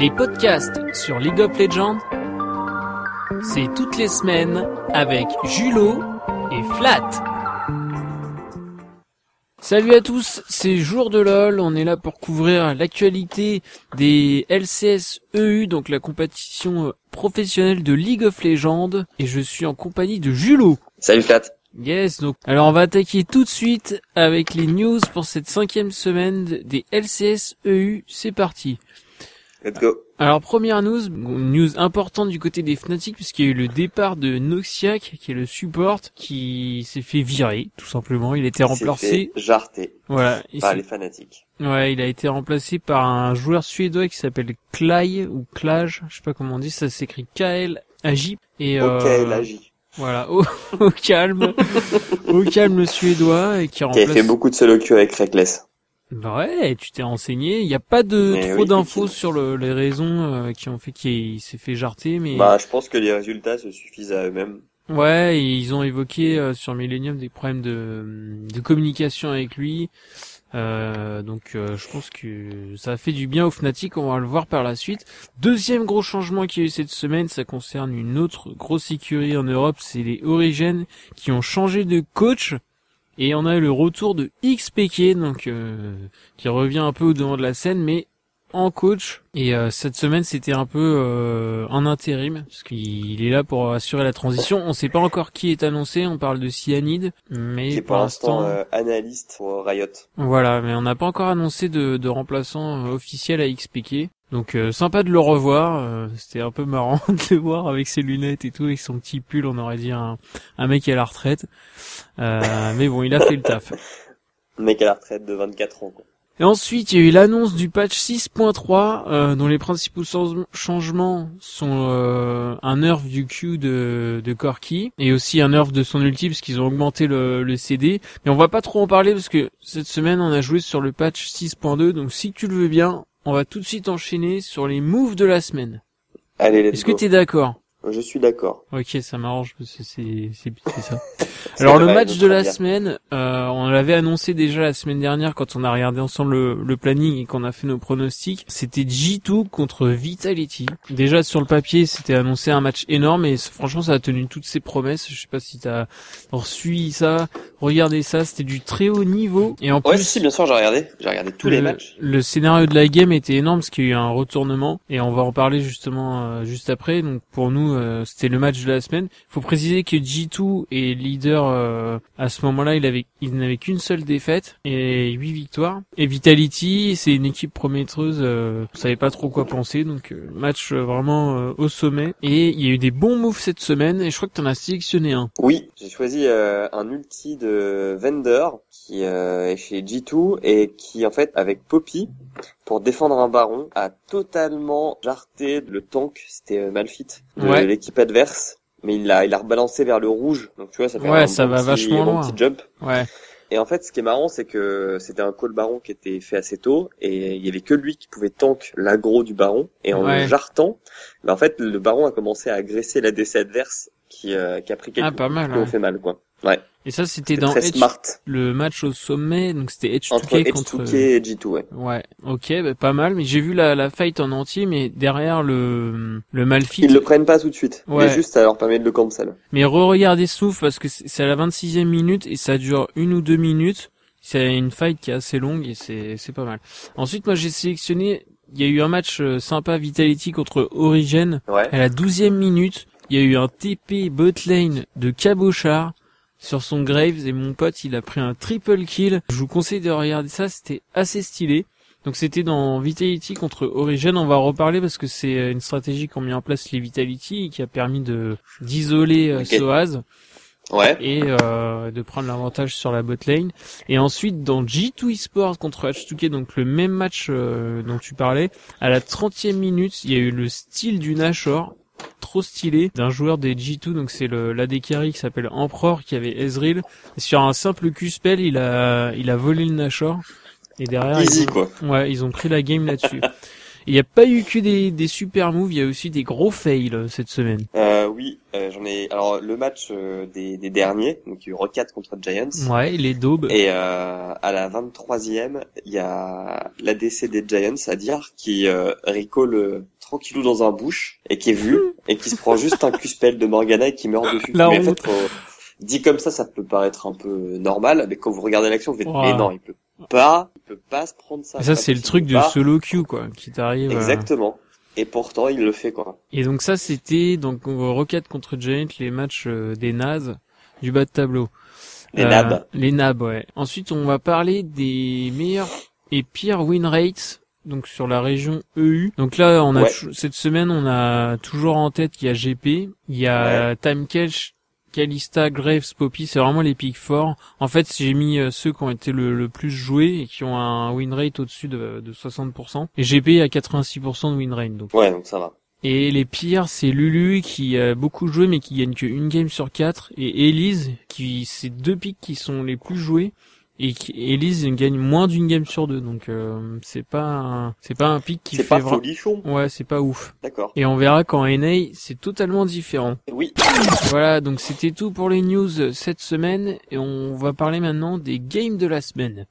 Les podcasts sur League of Legends, c'est toutes les semaines avec Julo et Flat. Salut à tous, c'est Jour de LOL, on est là pour couvrir l'actualité des LCS EU, donc la compétition professionnelle de League of Legends, et je suis en compagnie de Julo. Salut Flat. Yes, donc alors on va attaquer tout de suite avec les news pour cette cinquième semaine des LCS EU. C'est parti. Let's go. Alors première news, news importante du côté des Fnatic puisqu'il y a eu le départ de Noxiac qui est le support qui s'est fait virer tout simplement. Il a été remplacé. Jarté. Voilà. Par les fanatiques. Ouais, il a été remplacé par un joueur suédois qui s'appelle Klaj ou Klaj, je sais pas comment on dit, ça s'écrit KL Agi et euh, Voilà, au, au calme, au calme le suédois et qui Qui remplace. a fait beaucoup de solo queue avec Reckless. Bah ouais, tu t'es renseigné. Il n'y a pas de Mais trop oui, d'infos sur le- les raisons euh, qui ont fait qu'il s'est fait jarter, mais Bah, je pense que les résultats se suffisent à eux-mêmes. ouais, et ils ont évoqué euh, sur Millennium des problèmes de, de communication avec lui. Euh, donc euh, je pense que ça a fait du bien au Fnatic, on va le voir par la suite. Deuxième gros changement qu'il y a eu cette semaine, ça concerne une autre grosse écurie en Europe, c'est les Origins qui ont changé de coach. Et on a eu le retour de XPK, donc euh, qui revient un peu au devant de la scène, mais en coach. Et euh, cette semaine, c'était un peu euh, en intérim, parce qu'il est là pour assurer la transition. On sait pas encore qui est annoncé, on parle de Cyanide, mais Qui est pour l'instant euh, analyste pour Riot. voilà, mais on n'a pas encore annoncé de, de remplaçant euh, officiel à XPK. Donc euh, sympa de le revoir, euh, c'était un peu marrant de le voir avec ses lunettes et tout, avec son petit pull, on aurait dit un, un mec à la retraite. Euh, mais bon, il a fait le taf. Le mec à la retraite de 24 ans, quoi. Et ensuite, il y a eu l'annonce du patch 6.3, euh, dont les principaux change- changements sont euh, un nerf du Q de, de Corki, et aussi un nerf de son ulti, parce qu'ils ont augmenté le, le CD. Mais on va pas trop en parler, parce que cette semaine, on a joué sur le patch 6.2, donc si tu le veux bien, on va tout de suite enchaîner sur les moves de la semaine. Allez, let's Est-ce que go. t'es d'accord Je suis d'accord. Ok, ça m'arrange parce que c'est c'est c'est ça. Alors le match de la semaine, euh, on l'avait annoncé déjà la semaine dernière quand on a regardé ensemble le, le planning et qu'on a fait nos pronostics. C'était G2 contre Vitality. Déjà sur le papier, c'était annoncé un match énorme et c- franchement ça a tenu toutes ses promesses. Je sais pas si t'as suivi ça, regardé ça, c'était du très haut niveau et en Ouais, plus si, bien sûr, j'ai regardé. J'ai regardé tous les le- matchs. Le scénario de la game était énorme parce qu'il y a eu un retournement et on va en parler justement euh, juste après. Donc pour nous, euh, c'était le match de la semaine. Il faut préciser que G2 est leader euh, à ce moment-là. Il avait, il n'avait qu'une seule défaite et huit victoires. Et Vitality, c'est une équipe prometteuse. Euh, on savait pas trop quoi penser. Donc euh, match euh, vraiment euh, au sommet. Et il y a eu des bons moves cette semaine et je crois que tu en as sélectionné un. Oui, j'ai choisi euh, un ulti de Vendor qui euh, est chez G2 et qui en fait avec Poppy pour défendre un baron a totalement jarté le tank, c'était euh, Malfit de Ouais. l'équipe adverse. Mais il l'a, il a rebalancé vers le rouge. Donc tu vois, ça fait Ouais, un ça bon va petit- vachement bon loin. petit jump. Ouais. Et en fait, ce qui est marrant, c'est que c'était un call baron qui était fait assez tôt, et il y avait que lui qui pouvait tank l'aggro du baron. Et en Ouais. le jartant, bah, en fait, le baron a commencé à agresser la DC adverse, qui, euh, qui a pris quelques Ah, pas coups mal, qui ont fait mal, quoi. Ouais. Et ça, c'était dans Edge- smart. le match au sommet. Donc c'était Edge Entre 2K contre. H2K et G2, ouais. Ouais, ok, bah, pas mal. Mais j'ai vu la, la fight en entier, mais derrière le le Malfit. Ils le prennent pas tout de suite. Ouais. Mais juste, ça leur permet de le cancel. Mais re-regardez Souf parce que c'est à la 26e minute et ça dure une ou deux minutes. C'est une fight qui est assez longue et c'est c'est pas mal. Ensuite, moi j'ai sélectionné. Il y a eu un match euh, sympa Vitality contre Origin. Ouais. À la 12e minute, il y a eu un TP bot lane de Cabochard sur son Graves et mon pote il a pris un triple kill. Je vous conseille de regarder ça, c'était assez stylé. Donc c'était dans Vitality contre Origin, on va en reparler parce que c'est euh, une stratégie qu'ont mis en place les Vitality et qui a permis de d'isoler euh, Ok. Soaz Ouais. et euh, de prendre l'avantage sur la bot lane. Et ensuite dans G2 Esports contre H2K, donc le même match euh, dont tu parlais, à la 30e minute, il y a eu le style du Nashor trop stylé d'un joueur des G2 donc c'est le l'AD carry qui s'appelle Emperor qui avait Ezreal et sur un simple Q-spell il a il a volé le Nashor et derrière Easy, ils ont, quoi. ouais ils ont pris la game là-dessus Il n'y a pas eu que des, des super moves, il y a aussi des gros fails euh, cette semaine. Euh, oui, euh, j'en ai. Alors le match euh, des, des derniers, donc il y a eu Rocket contre Giants. Ouais, les daubes. Et euh, à la 23e, il y a l'ADC des Giants, à dire, qui euh, recall tranquillou dans un bush et qui est vu et qui se prend juste un Q-spell de Morgana et qui meurt dessus. La mais en fait, faut- dit comme ça, ça peut paraître un peu normal, mais quand vous regardez l'action, vous faites mais non, il peut pas, il peut pas se prendre ça. Et ça, c'est le truc de pas. solo queue, quoi, qui t'arrive. euh. Exactement. Et pourtant, il le fait quoi. Et donc ça, c'était donc euh, Rocket contre Giant, les matchs euh, des Naz du bas de tableau. Les Euh, nabs. Les nabs, ouais. Ensuite, on va parler des meilleurs et pires win rates. Donc sur la région EU. Donc là, on a Ouais. cette semaine, on a toujours en tête qu'il y a GP, il y a Time Catch, Kalista, Graves, Poppy. C'est vraiment les pics forts. En fait, j'ai mis euh, ceux qui ont été le, le plus joués et qui ont un win rate au-dessus de, de 60%. Et GP à 86% de win rate. Donc Ouais, donc ça va. et les pires, c'est Lulu qui a beaucoup joué mais qui gagne que une game sur quatre et Elise qui c'est deux pics qui sont les plus joués et Elise gagne moins d'une game sur deux donc euh, c'est pas un, c'est pas un pic qui C'est fait pas folichon. Ouais, c'est pas ouf. D'accord. Et on verra qu'en NA, c'est totalement différent. Oui. Voilà, donc c'était tout pour les news cette semaine et on va parler maintenant des games de la semaine.